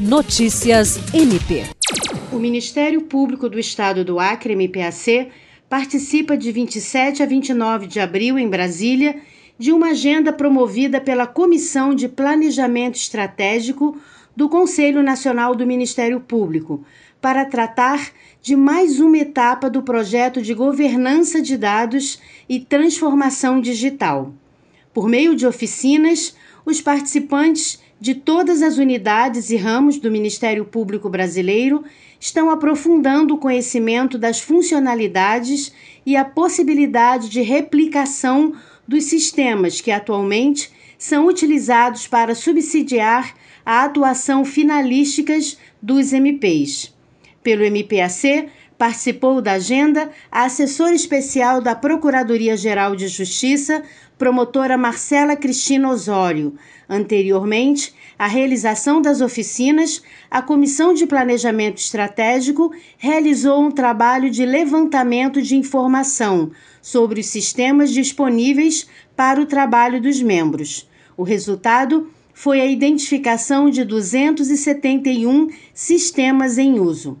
Notícias MP. O Ministério Público do Estado do Acre, MPAC, participa de 27 a 29 de abril em Brasília de uma agenda promovida pela Comissão de Planejamento Estratégico do Conselho Nacional do Ministério Público, para tratar de mais uma etapa do projeto de governança de dados e transformação digital. Por meio de oficinas, os participantes de todas as unidades e ramos do Ministério Público Brasileiro estão aprofundando o conhecimento das funcionalidades e a possibilidade de replicação dos sistemas que atualmente são utilizados para subsidiar a atuação finalísticas dos MPs. Pelo MPAC, participou da agenda a assessora especial da Procuradoria-Geral de Justiça, promotora Marcela Cristina Osório. Anteriormente, a realização das oficinas, a Comissão de Planejamento Estratégico realizou um trabalho de levantamento de informação sobre os sistemas disponíveis para o trabalho dos membros. O resultado foi a identificação de 271 sistemas em uso.